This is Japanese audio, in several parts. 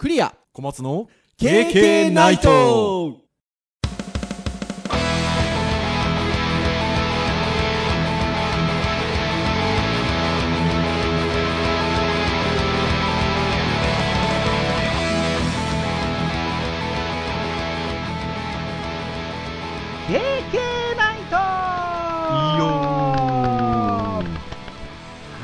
クリア。小松の KK ナイト。ナイト。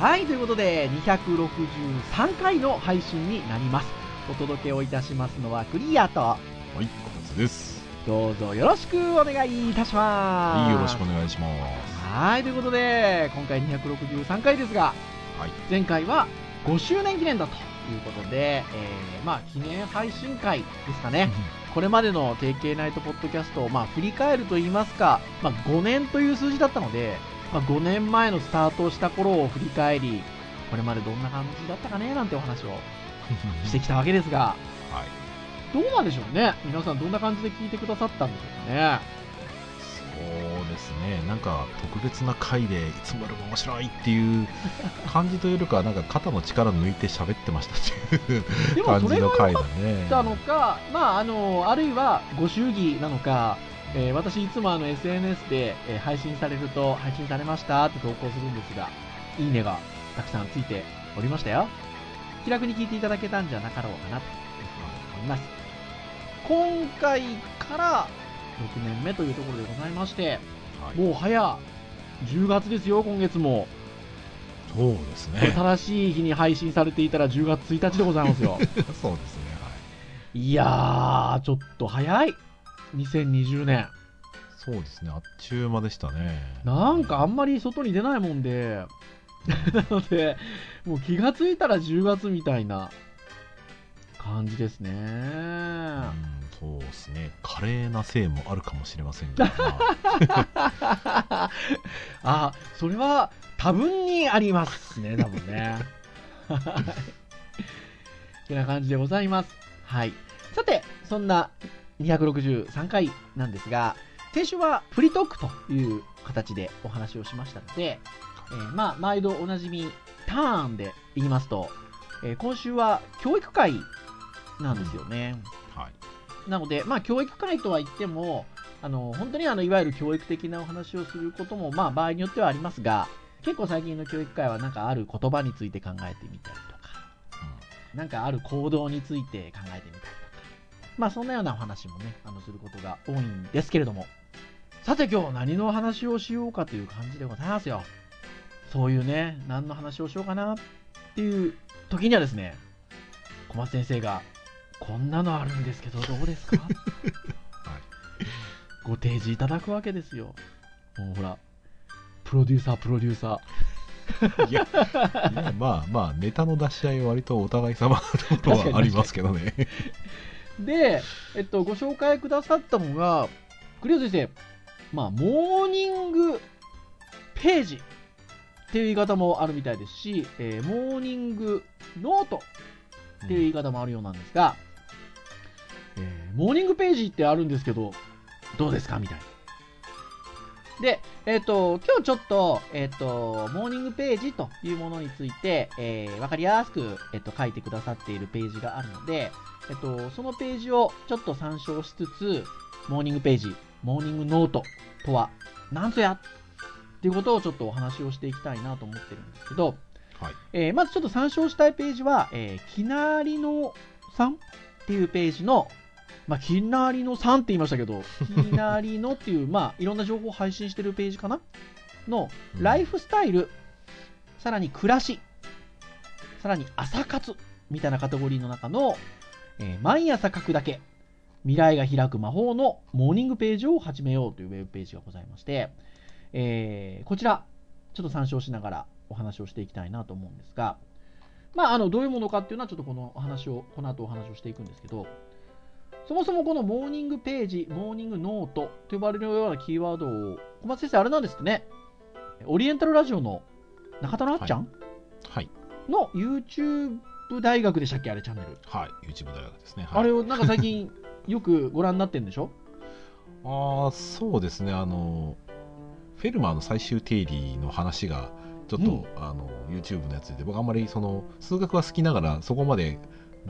はいということで263回の配信になりますお届けをいたしますのはクリアとはい小松です。どうぞよろしくお願いいたします。はいよろしくお願いします。はいということで今回263回ですがはい。前回は5周年記念だということで、えーまあ記念配信会ですかね。これまでの KK ナイトポッドキャストを、まあ、振り返ると言いますか、まあ、5年という数字だったので、まあ、5年前のスタートをした頃を振り返り、これまでどんな感じだったかねなんてお話を してきたわけですが、はい。どうなんでしょうね。皆さんどんな感じで聞いてくださったんでしょうかね。そうですね。なんか特別な回でいつもよりも面白いっていう感じというよりかは なんか肩の力抜いて喋ってましたっていう感じの回だね。たのか、まあ、あの、あるいはご祝儀なのか、えー私いつもあの SNS で、えー配信されると、配信されましたって投稿するんですが、いいねがたくさんついておりましたよ。気楽に聞いていただけたんじゃなかろうかなというふうに思います。今回から6年目というところでございまして、はいもう早10月ですよ、今月も。そうですね正しい日に配信されていたら10月1日でございますよ。そうですねはいいやー、ちょっと早い。2020年。そうですねあっちゅう間でしたねなんかあんまり外に出ないもんで、なので、もう気がついたら10月みたいな感じですね。うんそうですね華麗なせいもあるかもしれませんが、まあ あ、それは多分にありますね、多分ね。てな感じでございます。はい。さて、そんな263回なんですが、先週はフリートークという形でお話をしましたので、えーまあ、毎度おなじみ、ターンで言いますと、えー今週は教育会なんですよね。はいなので、まあ、教育会とは言っても、あの本当にあのいわゆる教育的なお話をすることも、まあ、場合によってはありますが、結構最近の教育会は、なんかある言葉について考えてみたりとか、なんかある行動について考えてみたりとか、まあ、そんなようなお話もね、あのすることが多いんですけれども、さて今日何の話をしようかという感じでございますよ。そういうね、何の話をしようかなっていう時にはですね、小松先生が、こんなのあるんですけど、どうですか？ご提示いただくわけですよ。もうほら、プロデューサー、プロデューサー。いやいやまあまあネタの出し合いは割とお互い様なところはありますけどね。で、えっと、ご紹介くださったのが、栗尾先生、まあ、モーニングページっていう言い方もあるみたいですし、えーモーニングノートっていう言い方もあるようなんですが、えーモーニングページってあるんですけど、どうですか？みたいな。で、えっ、と、今日ちょっと、えっ、と、モーニングページというものについて、えーかりやすく、えっ、と、書いてくださっているページがあるので、えっ、と、そのページをちょっと参照しつつ、モーニングページ、モーニングノートとは何ぞやっていうことをちょっとお話をしていきたいなと思ってるんですけど、はい。えーまずちょっと参照したいページは、えー、きなりのさんっていうページの、まあ、きなりのさんって言いましたけど、きなりのっていう、まあ、いろんな情報を配信してるページかな？の、うん。ライフスタイル、さらに暮らし、さらに朝活みたいなカテゴリーの中の、えー毎朝書くだけ、未来が開く魔法のモーニングページを始めようというウェブページがございまして、えーこちら、ちょっと参照しながらお話をしていきたいなと思うんですが、まあ、あのどういうものかっていうのは、ちょっとこのお話を、この後お話をしていくんですけど、そもそもこのモーニングページ、モーニングノートと呼ばれるようなキーワードを、小松先生、あれなんですってね、オリエンタルラジオの中田なっちゃん？はい。の YouTube 大学でしたっけ、あれチャンネル。はい。YouTube 大学ですね、はい、あれをなんか最近よくご覧になってるんでしょ？ああそうですね。あのフェルマーの最終定理の話がちょっと、うんあの YouTube のやつで僕あんまりその数学は好きながらそこまで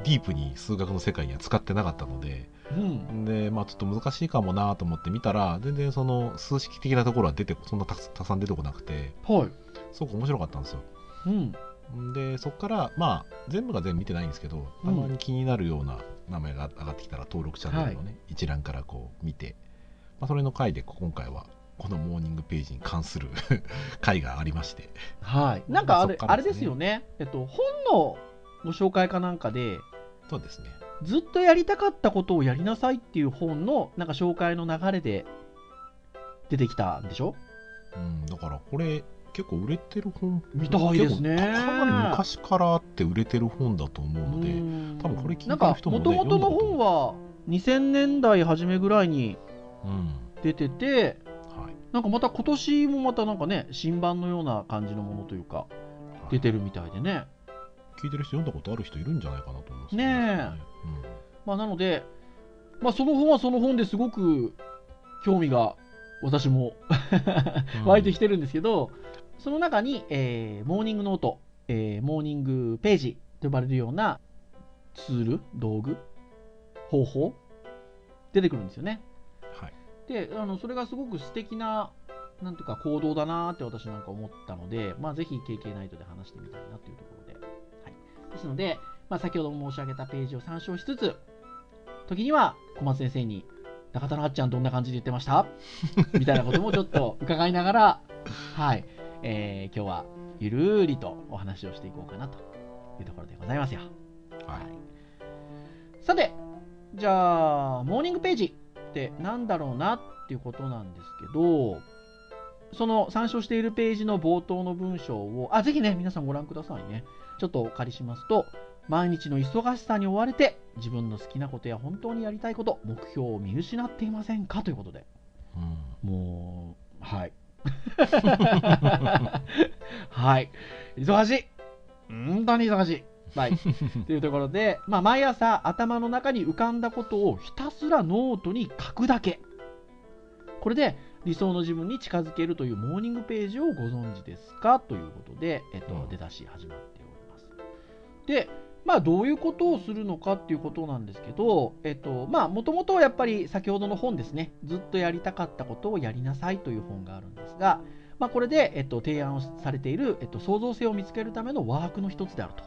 ディープに数学の世界には使ってなかったのでうん。で、まあ、ちょっと難しいかもなと思って見たら全然その数式的なところは出てそんなたくさん出てこなくてはい。すごく面白かったんですようん。でそこからまあ全部が全部見てないんですけどたまに気になるような名前が上がってきたら登録チャンネルのね、一覧からこう見て、まあ、それの回で今回はこのモーニングページに関する 回がありまして。はい。なんかあれ、そっからあれですよね。えっと、本のご紹介かなんかで、そうですね。ずっとやりたかったことをやりなさいっていう本のなんか紹介の流れで出てきたんでしょ？うん、だからこれ結構売れてる本みたいですね。かかなり昔からあって売れてる本だと思うので、うん。多分これ聞いてるなんか人もね元々の本は2000年代初めぐらいにうん。出ててはい、なんかまた今年もまたなんかね新版のような感じのものというか出てるみたいでね。聞いてる人読んだことある人いるんじゃないかなと思いますね。え。まあなのでまあその本はその本ですごく興味が私もうん。湧いてきてるんですけど、その中に、えーモーニングノート、えーモーニングページと呼ばれるようなツール、道具、方法、出てくるんですよね。はいで、あのそれがすごく素敵な、なんていうか行動だなって私なんか思ったので、まあ、ぜひ KK ナイトで話してみたいなというところで。はい、ですので、まあ、先ほども申し上げたページを参照しつつ、時には小松先生に、中田のあっちゃんどんな感じで言ってました？みたいなこともちょっと伺いながら、はい、えー今日はゆるーりとお話をしていこうかなというところでございますよ。はい。さて、じゃあ、モーニングページってなんだろうなっていうことなんですけど、その参照しているページの冒頭の文章を、あ、ぜひね、皆さんご覧くださいね。ちょっとお借りしますと、毎日の忙しさに追われて、自分の好きなことや本当にやりたいこと、目標を見失っていませんかということで。うんもう、はい。はい。忙しい。本当に忙しい。はい。というところで、まあ、毎朝頭の中に浮かんだことをひたすらノートに書くだけ。これで理想の自分に近づけるというモーニングページをご存知ですか？ということで、えっとうん、出だし始まっております。で、まあ、どういうことをするのかっていうことなんですけど、えっと、まあ、もともとはやっぱり先ほどの本ですね、ずっとやりたかったことをやりなさいという本があるんですが、まあ、これで、えっと、提案をされている、えっと、創造性を見つけるためのワークの一つであると。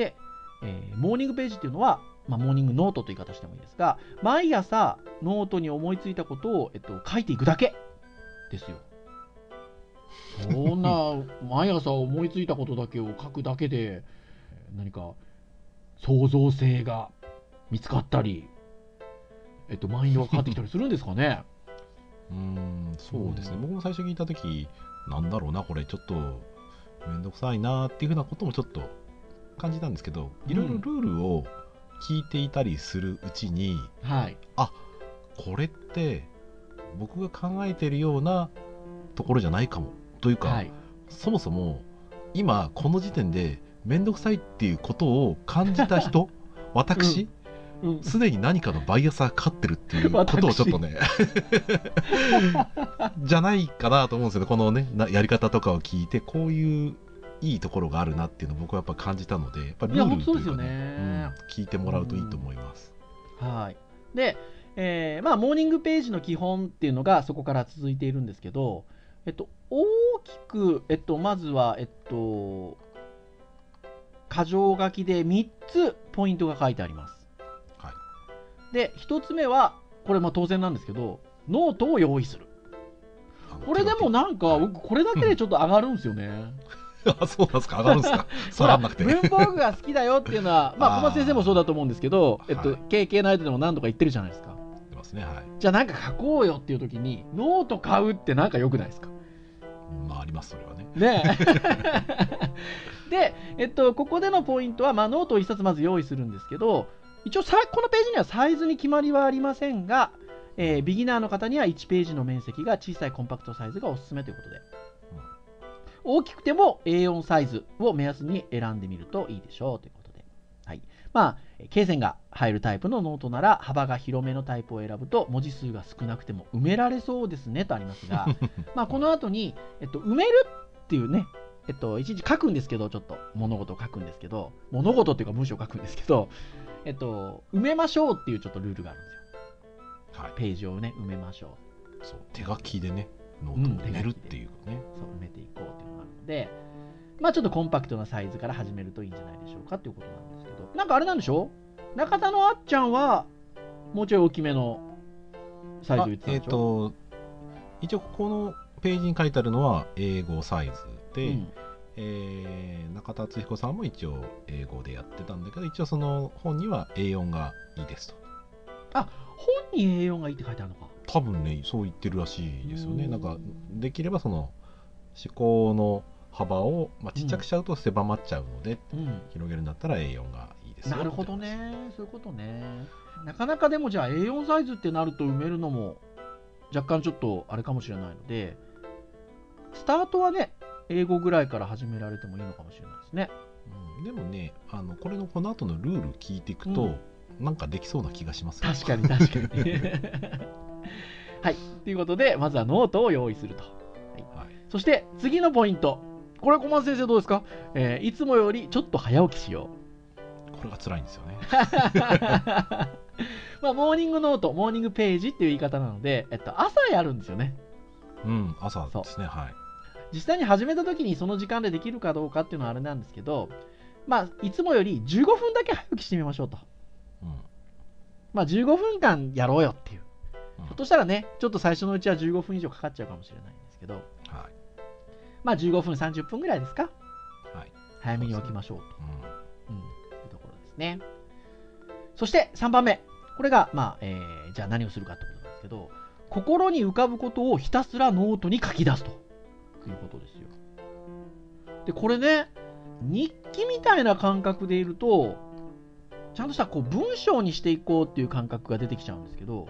で、えーモーニングページっていうのは、まあ、モーニングノートという言い方してもいいですが、毎朝ノートに思いついたことを、えっと、書いていくだけですよ。そんな、毎朝思いついたことだけを書くだけで、えー何か創造性が見つかったり、えっと、マインドが変わってきたりするんですかね。うんそうですね、うん僕も最初聞いた時なんだろうなこれちょっとめんどくさいなっていうふうなこともちょっと感じたんですけどいろいろルールを聞いていたりするうちに、はい。これって僕が考えているようなところじゃないかも。というか、はい。そもそも今この時点で面倒くさいっていうことを感じた人 私うん。すで、に何かのバイアスがかかってるっていうことをちょっとね じゃないかなと思うんですよね。このねなやり方とかを聞いてこういういいところがあるなっていうのを僕はやっぱ感じたのでやっぱりいやルールというか本当そうですよねうん聞いてもらうといいと思います。はい。で、えーまあ、モーニングページの基本っていうのがそこから続いているんですけど、えっと、大きく、えっと、まずは、えっと、箇条書きで3つポイントが書いてあります。はいで、1つ目は、これまあ当然なんですけど、ノートを用意する。これでもなんか、はい僕、これだけでちょっと上がるんですよね。あそうなんですか。上がるんですか。下がんなくて。文房具が好きだよっていうのは、まあ、小松先生もそうだと思うんですけど、えっとはい、KK ナイトでも何度か言ってるじゃないですか。出ますね。はい。じゃあなんか書こうよっていう時に、ノート買うってなんか良くないですか？まあありますそれはね。ね。えで、えっと、ここでのポイントは、まあ、ノートを1冊まず用意するんですけど、一応さ、このページにはサイズに決まりはありませんが、えービギナーの方には1ページの面積が小さいコンパクトサイズがおすすめということで、大きくても A4 サイズを目安に選んでみるといいでしょうということで。はい。まあ、えー罫線が入るタイプのノートなら、幅が広めのタイプを選ぶと、文字数が少なくても埋められそうですねとありますが、まあ、この後に、えっと、埋めるっていうね、えっと、一日書くんですけど、ちょっと物事を書くんですけど、物事っていうか文章を書くんですけど、えっと、埋めましょうっていうちょっとルールがあるんですよ。はいページをね、埋めましょう。そう手書きでねノうんートを埋めるっていうね、そう埋めていこうっていうのがあるので、まあちょっとコンパクトなサイズから始めるといいんじゃないでしょうかっていうことなんですけど、なんかあれなんでしょ中田のあっちゃんは、もうちょい大きめのサイズ言ってたんでしょ？と一応ここのページに書いてあるのは英語サイズで、うん。えー中田敦彦さんも一応英語でやってたんだけど一応その本には A4 がいいですと。本に A4 がいいって書いてあるのか。多分ねそう言ってるらしいですよねうんなんかできればその思考の幅を、まあ、ちっちゃくしちゃうと狭まっちゃうので、うん。広げるんだったら A4 がいいですよなるほどね。そういうことね。なかなかでもじゃあ A4 サイズってなると埋めるのも若干ちょっとあれかもしれないので、スタートはね、 A5 ぐらいから始められてもいいのかもしれないですね。うんでもねあのこれのこの後のルール聞いていくと、うんなんかできそうな気がしますよ確かに確かに。はい。ということで、まずはノートを用意すると。はいそして次のポイント。これ小松先生どうですか、えーいつもよりちょっと早起きしよう。これが辛いんですよね まあ、モーニングノート、モーニングページっていう言い方なので、えっと、朝やるんですよね。うん朝ですねはい実際に始めた時にその時間でできるかどうかっていうのはあれなんですけど、まあ、いつもより15分だけ早起きしてみましょうと。うんまあ、15分間やろうよっていう。うんひょっとしたらね、ちょっと最初のうちは15分以上かかっちゃうかもしれないんですけど、はいまあ、15分、30分ぐらいですか？はい早めに起きましょうと。うんうん、いうところですね。そして3番目。これが、まあ、えーじゃあ何をするかってことなんですけど、心に浮かぶことをひたすらノートに書き出すということですよ。で、これね、日記みたいな感覚でいると、ちゃんとしたこう文章にしていこうっていう感覚が出てきちゃうんですけど、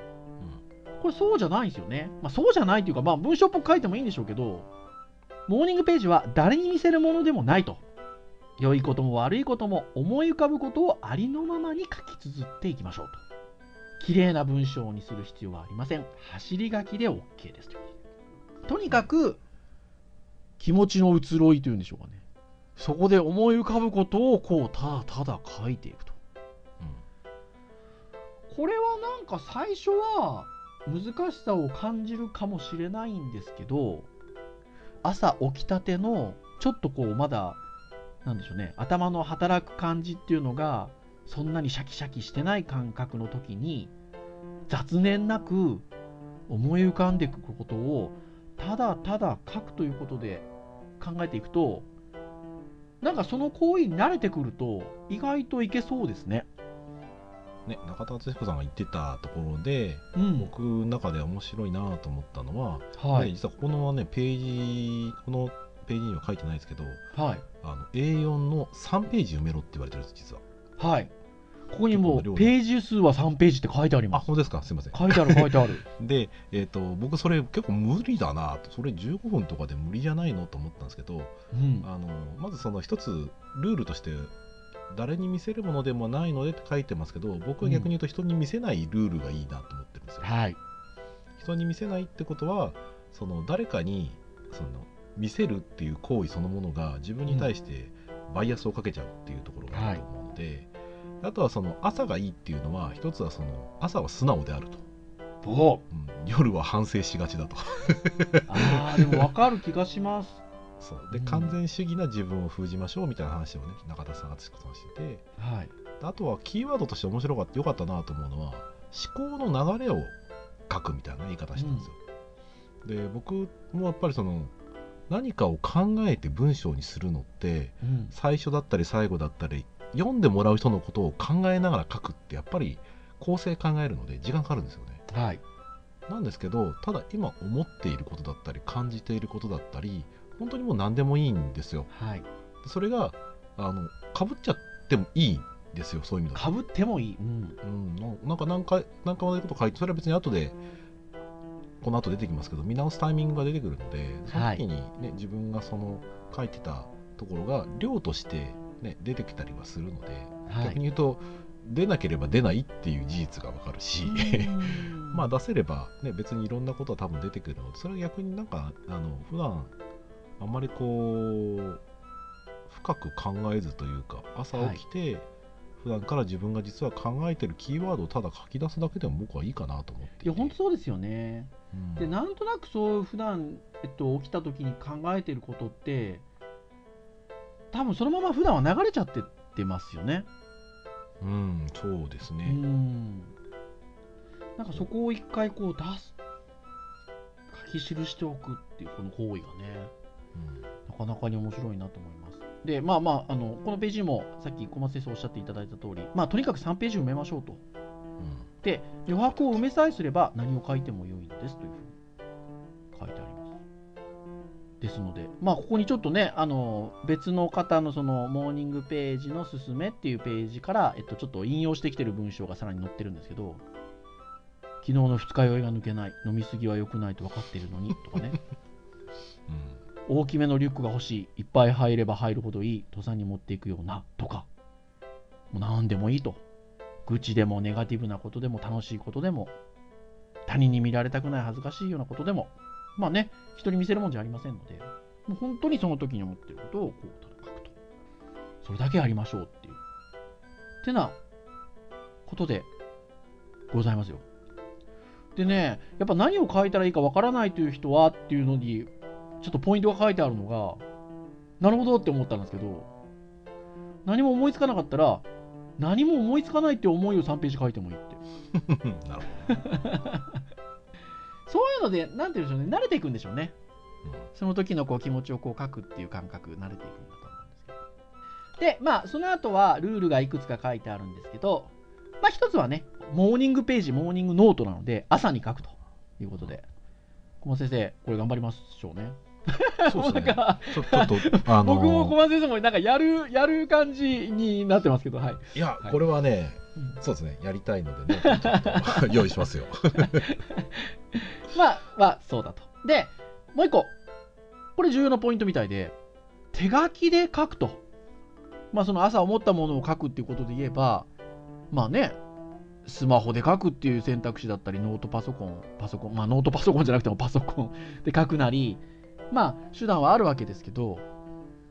これそうじゃないんですよね。まあ、そうじゃないっていうか、まあ、文章っぽく書いてもいいんでしょうけど、モーニングページは誰に見せるものでもないと。良いことも悪いことも思い浮かぶことをありのままに書き綴っていきましょうと。綺麗な文章にする必要はありません。走り書きで OK ですと。とにかく、気持ちの移ろいというんでしょうかね。そこで思い浮かぶことをこう、ただただ書いていくと。これはなんか最初は難しさを感じるかもしれないんですけど朝起きたてのちょっとこうまだなんでしょうね頭の働く感じっていうのがそんなにシャキシャキしてない感覚の時に雑念なく思い浮かんでいくことをただただ書くということで考えていくとなんかその行為に慣れてくると意外といけそうですね。ね、中田敦彦さんが言ってたところでうん、僕の中で面白いなと思ったのは、はい、ね実はここのねページこのページには書いてないですけどはい、あの A4 の3ページ埋めろって言われてるんです実ははい。ここにもうページ数は3ページって書いてあります。あ本当ですか？すいません書いてある書いてある。で、えー、と僕それ結構無理だなとそれ15分とかで無理じゃないのと思ったんですけどうん。あのまずその一つルールとして誰に見せるものでもないのでって書いてますけど僕は逆に言うと人に見せないルールがいいなと思ってるんですよ、はい。人に見せないってことはその誰かにその見せるっていう行為そのものが自分に対してバイアスをかけちゃうっていうところがあると思うので、あとはその朝がいいっていうのは一つはその朝は素直であると、おうん。夜は反省しがちだと。ああ、でも分かる気がします。そうでうん完全主義な自分を封じましょうみたいな話をね中田さんがさんしててはい。あとはキーワードとして面白かった良かったなと思うのは思考の流れを書くみたいな言い方してるんですよ、で僕もやっぱりその何かを考えて文章にするのってうん。最初だったり最後だったり読んでもらう人のことを考えながら書くってやっぱり構成考えるので時間かかるんですよねはい。なんですけどただ今思っていることだったり感じていることだったり本当にもう何でもいいんですよはい。それがあのかぶっちゃってもいいんですよそういう意味だとかぶってもいい。うん。うん、ななんか何回何回も同じこと書いてそれは別に後でこの後出てきますけど見直すタイミングが出てくるのでその時に、ね自分がその書いてたところが量として、ね、出てきたりはするので、はい。逆に言うと出なければ出ないっていう事実がわかるし、うん まあ出せれば、ね、別にいろんなことは多分出てくるのでそれは逆になんかあの普段あんまりこう深く考えずというか朝起きて、普段から自分が実は考えてるキーワードをただ書き出すだけでも僕はいいかなと思っていや本当そうですよね。うんでなんとなくそう普段えっと起きた時に考えてることって多分そのまま普段は流れちゃってってますよね。うんそうですうね、ん。なんかそこを一回こう出す書き記しておくっていうこの行為がねうんなかなかに面白いなと思います。でまあまああのこのページもさっき小松先生おっしゃっていただいた通りまあとにかく3ページ埋めましょうと。で余白を埋めさえすれば何を書いても良いのですというふうに書いてあります。ですので、まあ、ここにちょっとね、あの別の方のそのモーニングページのすすめっていうページから、えっと、ちょっと引用してきてる文章がさらに載ってるんですけど、昨日の二日酔いが抜けない、飲みすぎは良くないと分かっているのにとかね、うん大きめのリュックが欲しい、いっぱい入れば入るほどいい、登山に持っていくようなとか、もう何でもいいと。愚痴でもネガティブなことでも楽しいことでも、他人に見られたくない恥ずかしいようなことでも、まあね、人に見せるもんじゃありませんので、もう本当にその時に思ってることをこうただ書くと。それだけやりましょうっていう。ってなことでございますよ。でね、やっぱ何を書いたらいいかわからないという人はっていうのに、ちょっとポイントが書いてあるのが、なるほどって思ったんですけど、何も思いつかなかったら、何も思いつかないって思いを3ページ書いてもいいって。なるほどね、そういうので、なんて言うんでしょうね、慣れていくんでしょうね。うんその時のこう気持ちをこう書くっていう感覚、慣れていくんだと思うんですけど。で、まあ、その後はルールがいくつか書いてあるんですけど、まあ、一つはね、モーニングページ、モーニングノートなので、朝に書くということで、小松先生、これ頑張りましょうね。そうですね ちょっとあの 僕も小松先生もなんかやる、やる感じになってますけど、はい。いや、はいこれはねうんそうですねやりたいのでね 用意しますよまあ、まあ、そうだと。で、もう一個。これ重要なポイントみたいで、手書きで書くと。まあ、その朝思ったものを書くっていうことで言えば、まあね、スマホで書くっていう選択肢だったり、ノートパソコン、パソコン、まあノートパソコンじゃなくてもパソコンで書くなり、まあ手段はあるわけですけど、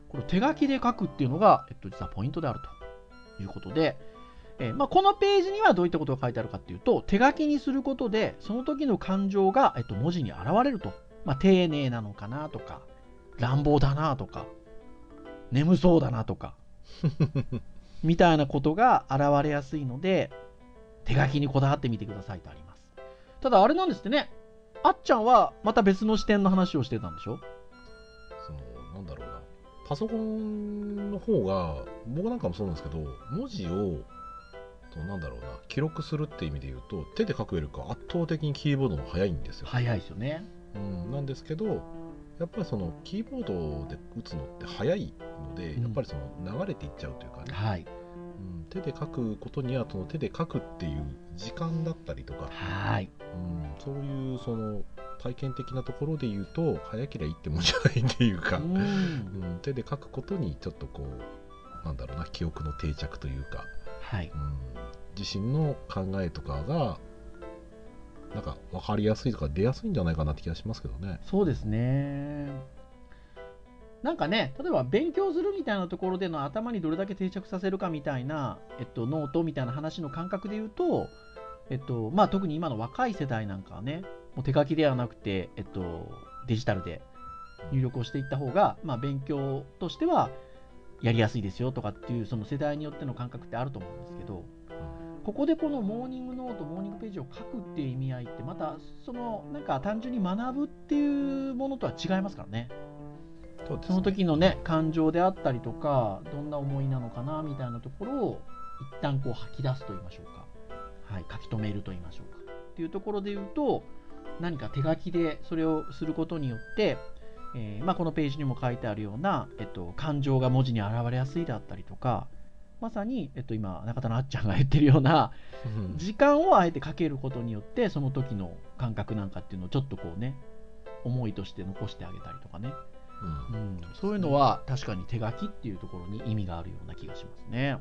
これ手書きで書くっていうのが、えっと、実はポイントであるということで、えーまあ、このページにはどういったことが書いてあるかっていうと、手書きにすることで、その時の感情が、えっと、文字に現れると。まあ、丁寧なのかなとか、乱暴だなとか、眠そうだなとか、みたいなことが現れやすいので、手書きにこだわってみてくださいとあります。ただ、あれなんですってね、あっちゃんはまた別の視点の話をしてたんでしょ？そのなんだろうな。パソコンの方が僕なんかもそうなんですけど文字をそのなんだろうな記録するって意味で言うと手で書くよりか圧倒的にキーボードの方が早いんですよ、早いですよね。うん、なんですけどやっぱりそのキーボードで打つのって早いので、うん。やっぱりその流れていっちゃうというかね、はい。うん、手で書くことにはその手で書くっていう時間だったりとか、はい。うん、そういうその体験的なところで言うと早ければいいってもんじゃないっていうか、ううんん。手で書くことにちょっとこうなんだろうな記憶の定着というか、はい。うん、自身の考えとかがなんか分かりやすいとか出やすいんじゃないかなって気がしますけどね。そうですね。なんかね、例えば勉強するみたいなところでの頭にどれだけ定着させるかみたいな、えっと、ノートみたいな話の感覚で言うと、えっと、まあ特に今の若い世代なんかはね、もう手書きではなくて、えっと、デジタルで入力をしていった方が、まあ勉強としてはやりやすいですよとかっていう、その世代によっての感覚ってあると思うんですけど、ここでこのモーニングノート、モーニングページを書くっていう意味合いって、またそのなんか単純に学ぶっていうものとは違いますからね。そねその時のね、感情であったりとか、どんな思いなのかなみたいなところを一旦こう吐き出すと言いましょうか。はい、書き留めると言いましょうか。っていうところで言うと、何か手書きでそれをすることによって、えーまあ、このページにも書いてあるような、えっと、感情が文字に現れやすいだったりとか、まさに、えっと、今、中田のあっちゃんが言ってるような、うん時間をあえてかけることによって、その時の感覚なんかっていうのをちょっとこうね、思いとして残してあげたりとかね。うん。うん、そういうのは確かに手書きっていうところに意味があるような気がしますね。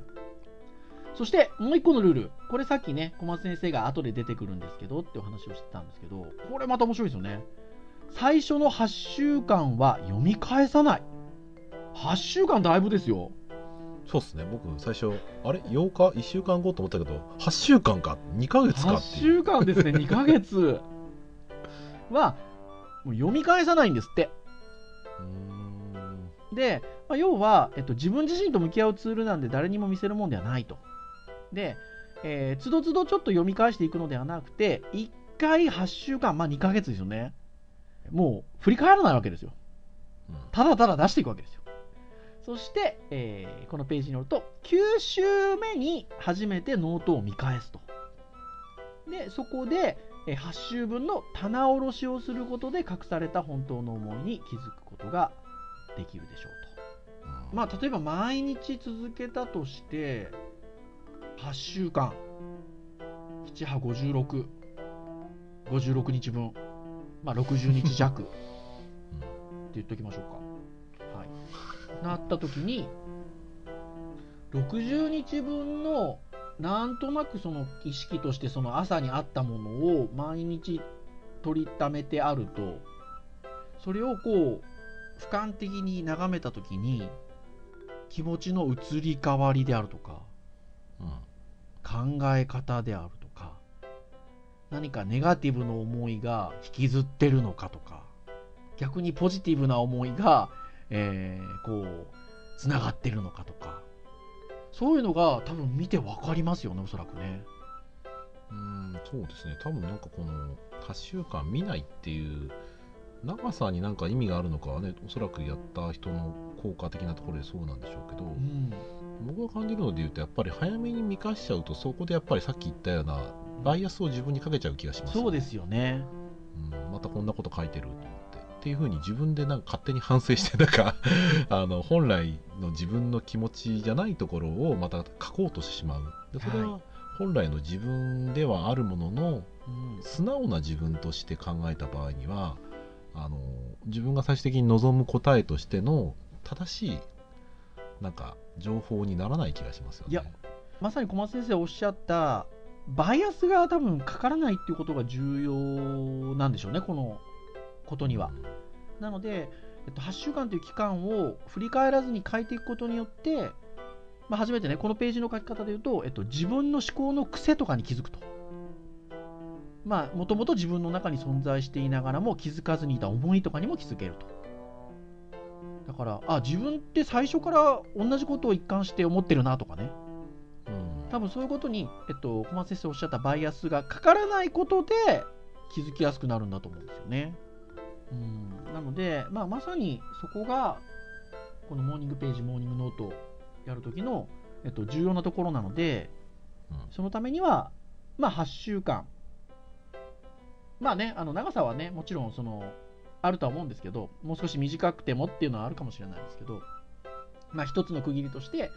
そしてもう一個のルール。これさっきね、小松先生が後で出てくるんですけどってお話をしてたんですけど、これまた面白いですよね。最初の8週間は読み返さない。8週間だいぶですよ。そうっすね。僕最初あれ？8日？1週間後と思ったけど8週間か？2ヶ月か8っていう。週間ですね。2ヶ月。はもう読み返さないんですってで、まあ、要は、えっと、自分自身と向き合うツールなんで誰にも見せるもんではないとで、えー、つどつどちょっと読み返していくのではなくて1回8週間まあ2ヶ月ですよねもう振り返らないわけですようんただただ出していくわけですよ。そして、えーこのページによると、9週目に初めてノートを見返すと。で、そこで、えー8週分の棚卸しをすることで隠された本当の思いに気づくことができるでしょうと。うんまあ、例えば毎日続けたとして、8週間、7波56、56日分、まあ、60日弱。って言っときましょうか。はい。なった時に、60日分のなんとなくその意識としてその朝にあったものを毎日取りためてあると、それをこう俯瞰的に眺めた時に気持ちの移り変わりであるとかうん考え方であるとか何かネガティブの思いが引きずってるのかとか逆にポジティブな思いが、えーこうつながってるのかとかそういうのが多分見て分かりますよねおそらくね。うんそうですね。多分なんかこの8週間見ないっていう長さになんか意味があるのかはねおそらくやった人の効果的なところでそうなんでしょうけど、うん。僕が感じるので言うとやっぱり早めに見返しちゃうとそこでやっぱりさっき言ったようなバイアスを自分にかけちゃう気がします、そうですよね。うん、またこんなこと書いてると思ってっていう。ふうに自分でなんか勝手に反省してなんか あの本来の自分の気持ちじゃないところをまた書こうとしてしまう。でそれはは本来の自分ではあるもののうん。素直な自分として考えた場合にはあの自分が最終的に望む答えとしての正しいなんか情報にならない気がしますよね。いやまさに小松先生おっしゃったバイアスが多分かからないっていうことが重要なんでしょうねこのことには。なので、えっと、8週間という期間を振り返らずに書いていくことによって、まあ、初めてね、このページの書き方で言うと、えっと、自分の思考の癖とかに気づくと。まあ、もともと自分の中に存在していながらも気づかずにいた思いとかにも気づけると。だから、あ、自分って最初から同じことを一貫して思ってるなとかね。うん多分そういうことに、えっと、小松先生おっしゃったバイアスがかからないことで気づきやすくなるんだと思うんですよね。うん、なので、まあ、まさにそこがこのモーニングページモーニングノートをやるときの、えっと、重要なところなのでうんそのためには、まあ、8週間まあねあの長さはねもちろんそのあるとは思うんですけどもう少し短くてもっていうのはあるかもしれないですけど、まあ、一つの区切りとして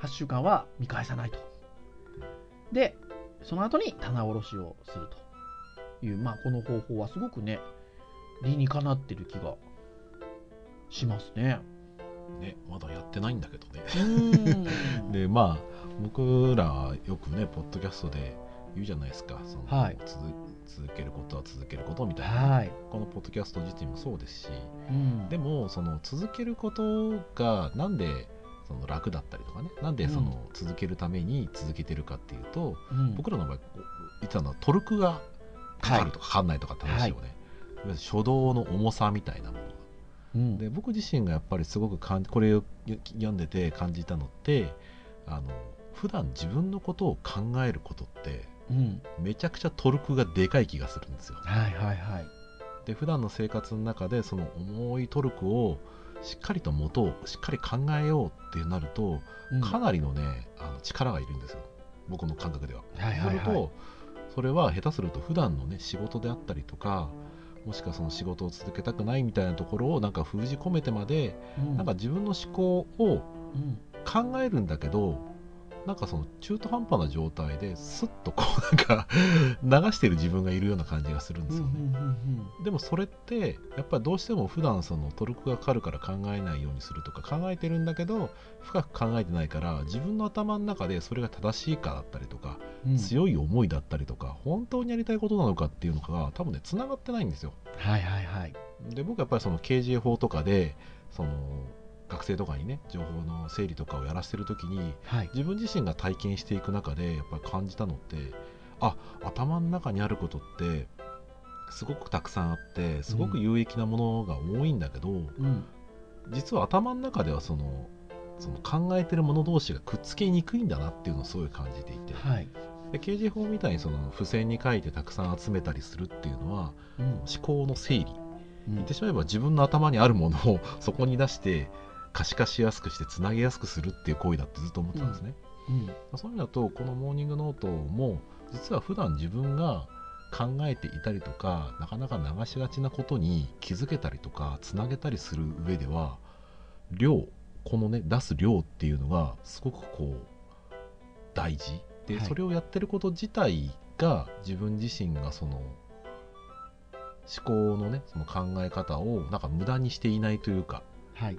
8週間は見返さないと。で、その後に棚卸しをするという、まあ、この方法はすごくね、理にかなってる気がしますね。ね、まだやってないんだけどね。でまあ僕らよくねポッドキャストで言うじゃないですか。その、はい。続続けることは続けることみたいな、はい。このポッドキャスト自体もそうですし。うん、でもその続けることがなんでその楽だったりとかね。なんでその続けるために続けてるかっていうと、うん、僕らの場合言ってたのはトルクがかかるとかかかんないとかって話をね、い。わゆる初動の重さみたいなものが。うん、で僕自身がやっぱりすごくかんこれを読んでて感じたのってあの普段自分のことを考えることってうん、めちゃくちゃトルクがでかい気がするんですよ。はいはいはい。で普段の生活の中でその重いトルクをしっかりと持とうしっかり考えようってなるとうん。かなりのねあの力がいるんですよ。僕の感覚では。はいはいはい。するとそれは下手すると普段のね仕事であったりとかもしくはその仕事を続けたくないみたいなところをなんか封じ込めてまでうん。なんか自分の思考をうん。考えるんだけどなんかその中途半端な状態ですっとこうなんか 流してる自分がいるような感じがするんですよね。でもそれってやっぱりどうしても普段そのトルクがかかるから考えないようにするとか考えてるんだけど深く考えてないから自分の頭の中でそれが正しいかだったりとか、うん、強い思いだったりとか本当にやりたいことなのかっていうのが多分ねつながってないんですよ。はいはいはい。で僕はやっぱりその KJ 法とかでその学生とかにね情報の整理とかをやらせてる時にはい。自分自身が体験していく中でやっぱり感じたのってあ頭の中にあることってすごくたくさんあってすごく有益なものが多いんだけど、うん。実は頭の中ではそのその考えてるもの同士がくっつきにくいんだなっていうのをすごい感じていて。はい。で刑事法みたいにその付箋に書いてたくさん集めたりするっていうのはうん。思考の整理。うん。言ってしまえば自分の頭にあるものを そこに出して可視化しやすくしてつなげやすくするっていう行為だってずっと思ってたんですね、うん。そういう意味だとこのモーニングノートも実は普段自分が考えていたりとかなかなか流しがちなことに気づけたりとかつなげたりする上では量このね出す量っていうのがすごくこう大事。で、はい。それをやってること自体が自分自身がその思考のねその考え方をなんか無駄にしていないというかはい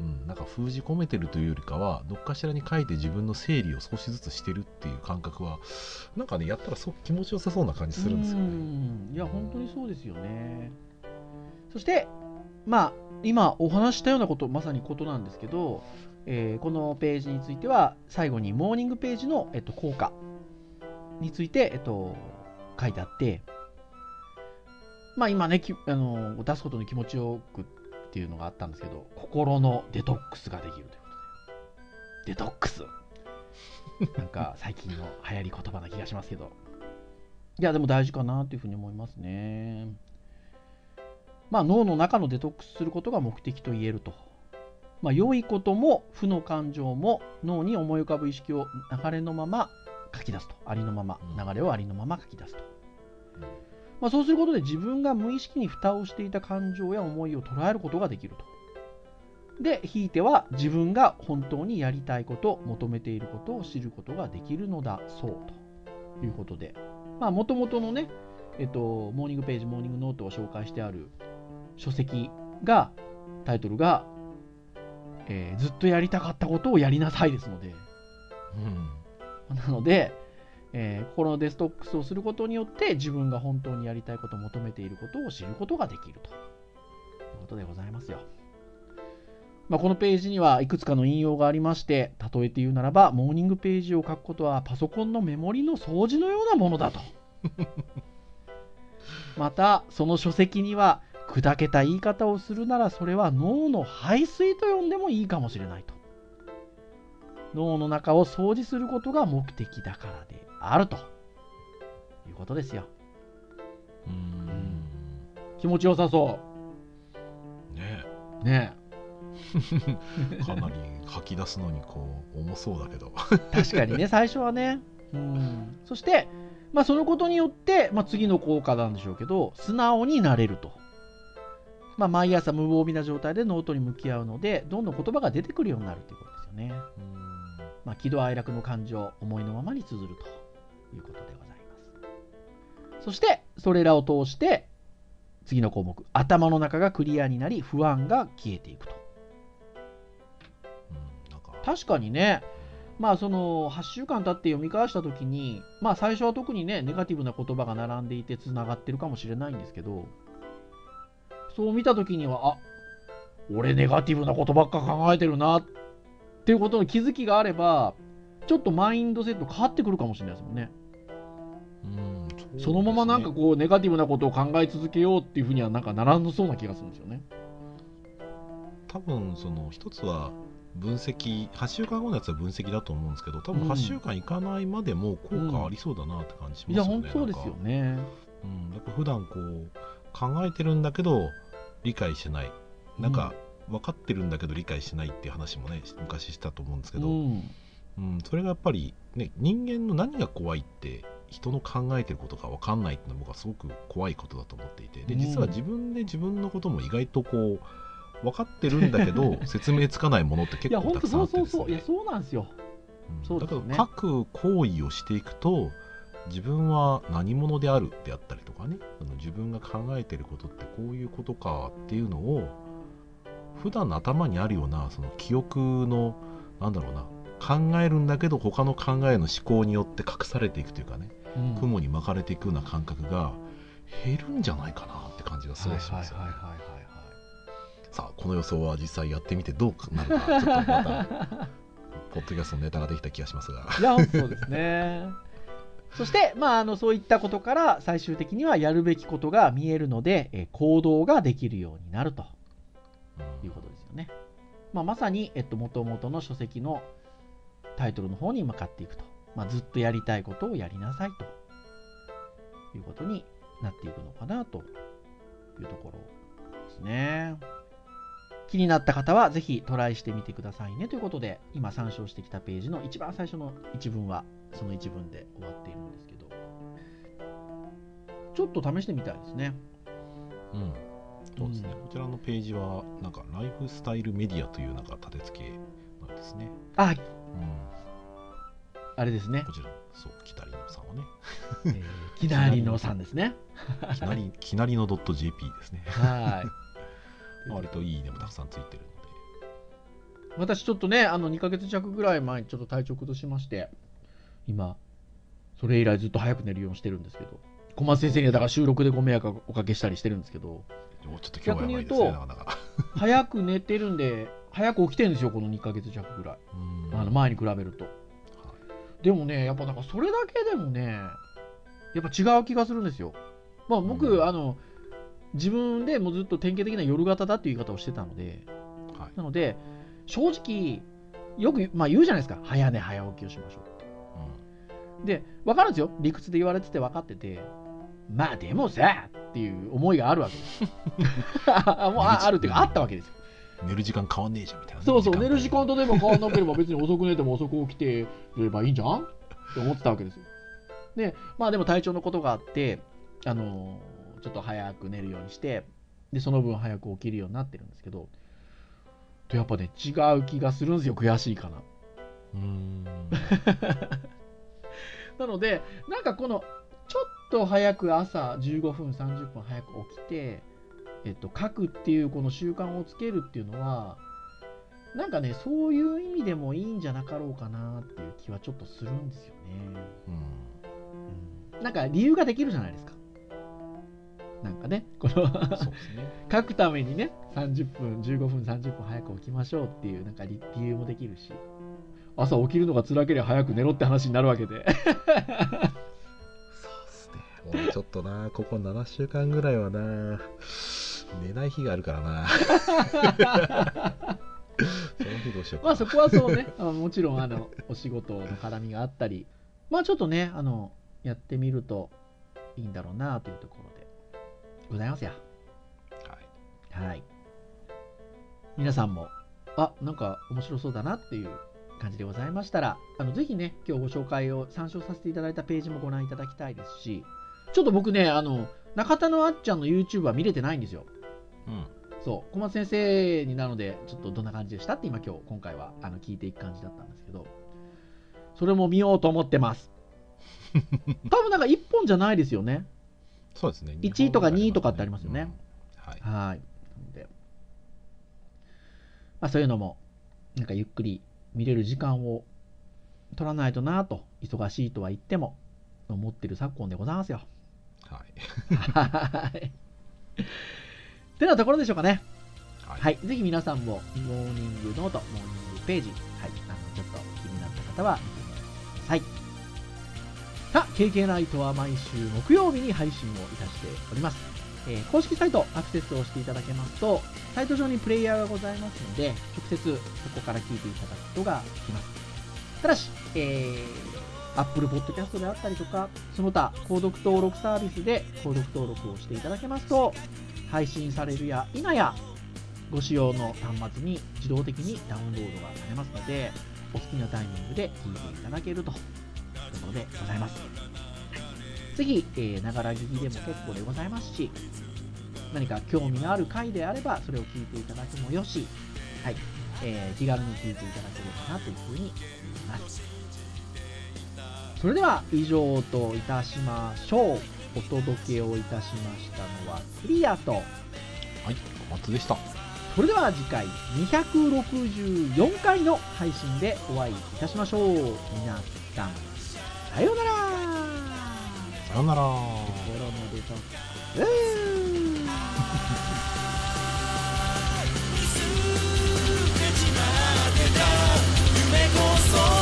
うん、なんか封じ込めてるというよりかはどっかしらに書いて自分の整理を少しずつしてるっていう感覚はなんかねやったらすごく気持ちよさそうな感じするんですよね。いや本当にそうですよねそしてまあ今お話したようなことまさにことなんですけど、えーこのページについては最後にモーニングページの、えっと、効果について、えっと、書いてあってまあ今ねあの出すことに気持ちよくっていうのがあったんですけど心のデトックスができるということで。デトックス。なんか最近の流行り言葉な気がしますけど。いやでも大事かなというふうに思いますね。まあ脳の中のデトックスすることが目的と言えると。まあ良いことも負の感情も脳に思い浮かぶ意識を流れのまま書き出すと。ありのまま。うん流れをありのまま書き出すとまあ、そうすることで自分が無意識に蓋をしていた感情や思いを捉えることができると。で、ひいては自分が本当にやりたいこと、求めていることを知ることができるのだそうということで、まあ、もともとのね、えっと、モーニングページ、モーニングノートを紹介してある書籍が、タイトルが、えーずっとやりたかったことをやりなさいですので、うん。なので、えー心のデストックスをすることによって自分が本当にやりたいこと求めていることを知ることができるということでございますよ。まあ、このページにはいくつかの引用がありまして例えて言うならばモーニングページを書くことはパソコンのメモリの掃除のようなものだと。またその書籍には砕けた言い方をするならそれは脳の排水と呼んでもいいかもしれないと。脳の中を掃除することが目的だからであるということですよ。うん気持ちよさそねう。ねえ かなり吐き出すのにこう重そうだけどえ確かにね、最初はね。うん。そして、まあ、そのことによって、まあ、次の効果なんでしょうけど、素直になれると。まあ、毎朝無防備な状態でノートに向き合うので、どんどん言葉が出てくるようになるということですよね。まあ、喜怒哀楽の感情、思いのままに綴るということでございます。そして、それらを通して、次の項目、頭の中がクリアになり、不安が消えていくと。うんなんか確かにね、まあその8週間経って読み返した時に、まあ最初は特にね、ネガティブな言葉が並んでいてつながってるかもしれないんですけど、そう見た時には、あ俺ネガティブなことばっか考えてるなっていうことの気づきがあれば、ちょっとマインドセット変わってくるかもしれないですもんね。うん。そのままなんかうこう、ネガティブなことを考え続けようっていうふうにはなんかならんそうな気がするんですよね。多分その一つは分析8週間後のやつは分析だと思うんですけど多分うん。8週間いかないまでも効果ありそうだなって感じしいや、ますよね、本当そうですよね。うん、やっぱ普段こう考えてるんだけど理解してない。なんか分かってるんだけど理解してないっていう話もね昔したと思うんですけど、うん。うん、それがやっぱり、ね、人間の何が怖いって人の考えてることが分かんないっていうのは僕はすごく怖いことだと思っていて。でうん。実は自分で自分のことも意外とこう分かってるんだけど説明つかないものって結構たくさんあってですそうそうそう。いや、ねそうなんですよ。うん。だから各行為をしていくと自分は何者であるであったりとかね。あの自分が考えてることってこういうことかっていうのを普段の頭にあるようなその記憶のなんだろうな考えるんだけど他の考えの思考によって隠されていくというかね。うん雲に巻かれていくような感覚が減るんじゃないかなって感じがすごいしますよね。さあこの予想は実際やってみてどうなるかちょっとまた ポッドキャストのネタができた気がしますがいや、そうですね。そして、まあ、あのそういったことから最終的にはやるべきことが見えるので、えー行動ができるようになるということですよね。まあ、まさに、えっと、元々の書籍のタイトルの方に向かっていくと。まあ、ずっとやりたいことをやりなさいということになっていくのかなというところですね。気になった方はぜひトライしてみてくださいねということで、今参照してきたページの一番最初の一文はその一文で終わっているんですけど、ちょっと試してみたいですね。うん。そうですね、うん。こちらのページはなんかライフスタイルメディアというなんか立て付けなんですね、あ、うん、あれですねこ。ちらそうきなりのさんはねえー、きなりのさんですね。きなり きなりの .jp ですねはい。割といいねもたくさんついてるので私ちょっとね、あの2ヶ月弱ぐらい前にちょっと体調崩しまして、今、それ以来ずっと早く寝るようにしてるんですけど、小松先生にはだから収録でご迷惑をおかけしたりしてるんですけど、おちょっと今日はやばいですね逆に言うとなかなか早く寝てるんで、早く起きてるんですよ、この2ヶ月弱ぐらい。うんあの前に比べると。でもね、やっぱなんかそれだけでもね、やっぱ違う気がするんですよ。まあ僕、うんあの、自分でもうずっと典型的な夜型だっていう言い方をしてたので、はいなので、正直、よく、まあ、言うじゃないですか、早寝早起きをしましょう。で、分かるんですよ、理屈で言われてて分かってて、まあでもさっていう思いがあるわけです。あもうああるっていうか、あったわけですよ。うん寝る時間変わんねえじゃんみたいなね、そうそう、寝る時間ととでも変わんなければ、別に遅く寝ても遅く起きてればいいんじゃん？って思ってたわけですよ。で、まあでも体調のことがあって、あのーちょっと早く寝るようにして、で、その分早く起きるようになってるんですけど、とやっぱね、違う気がするんですよ、悔しいかな。うーん。なので、なんかこの、ちょっと早く朝15分、30分早く起きて、えっと、書くっていうこの習慣をつけるっていうのは、なんかね、そういう意味でもいいんじゃなかろうかなっていう気はちょっとするんですよね。うんうん、なんか理由ができるじゃないですか。なんかね、このそうですね 書くためにね、30分、15分、30分早く起きましょうっていうなんか理理由もできるし、朝起きるのが辛ければ早く寝ろって話になるわけで。そうですね。俺ちょっとな、ここ7週間ぐらいはな、寝ない日があるからな。その日どうしようかな。まあそこはそうね、あのもちろんあのお仕事の絡みがあったり、まあちょっとね、あのやってみるといいんだろうなというところでございますや。はいはい。皆さんも、あなんか面白そうだなっていう感じでございましたら、あのぜひね、今日ご紹介を参照させていただいたページもご覧いただきたいですし、ちょっと僕ね、あの中田のあっちゃんの YouTube は見れてないんですよ。うん。そう、小松先生になので、ちょっとどんな感じでしたって今今日、今回はあの聞いていく感じだったんですけど、それも見ようと思ってます。多分なんか1本じゃないですよね。そうですね。1位とか2位とかってありますよねうんはい。で、まあそういうのも、なんかゆっくり見れる時間を取らないとなと、忙しいとは言っても、思ってる昨今でございますよ。はい。はい。てなところでしょうかね。はい。はい、ぜひ皆さんも、モーニングノート、モーニングページ、はい、あの、ちょっと気になった方は見てみてください。さあ、KK ナイトは毎週木曜日に配信をいたしております。えー公式サイトアクセスをしていただけますと、サイト上にプレイヤーがございますので、直接そこから聞いていただくことができます。ただし、えー、Apple Podcast であったりとか、その他、購読登録サービスで購読登録をしていただけますと、配信されるや否や、ご使用の端末に自動的にダウンロードがされますので、お好きなタイミングで聞いていただけるというころでございます。ぜひ、えながら聞きでも結構でございますし、何か興味のある回であれば、それを聞いていただくもよし、はい、えー気軽に聞いていただければなというふうに思います。それでは以上といたしましょう。お届けをいたしましたのはクリアと。はい小松でした。それでは次回264回の配信でお会いいたしましょう。皆さんさようなら。さようなら。心のデトックス夢こそ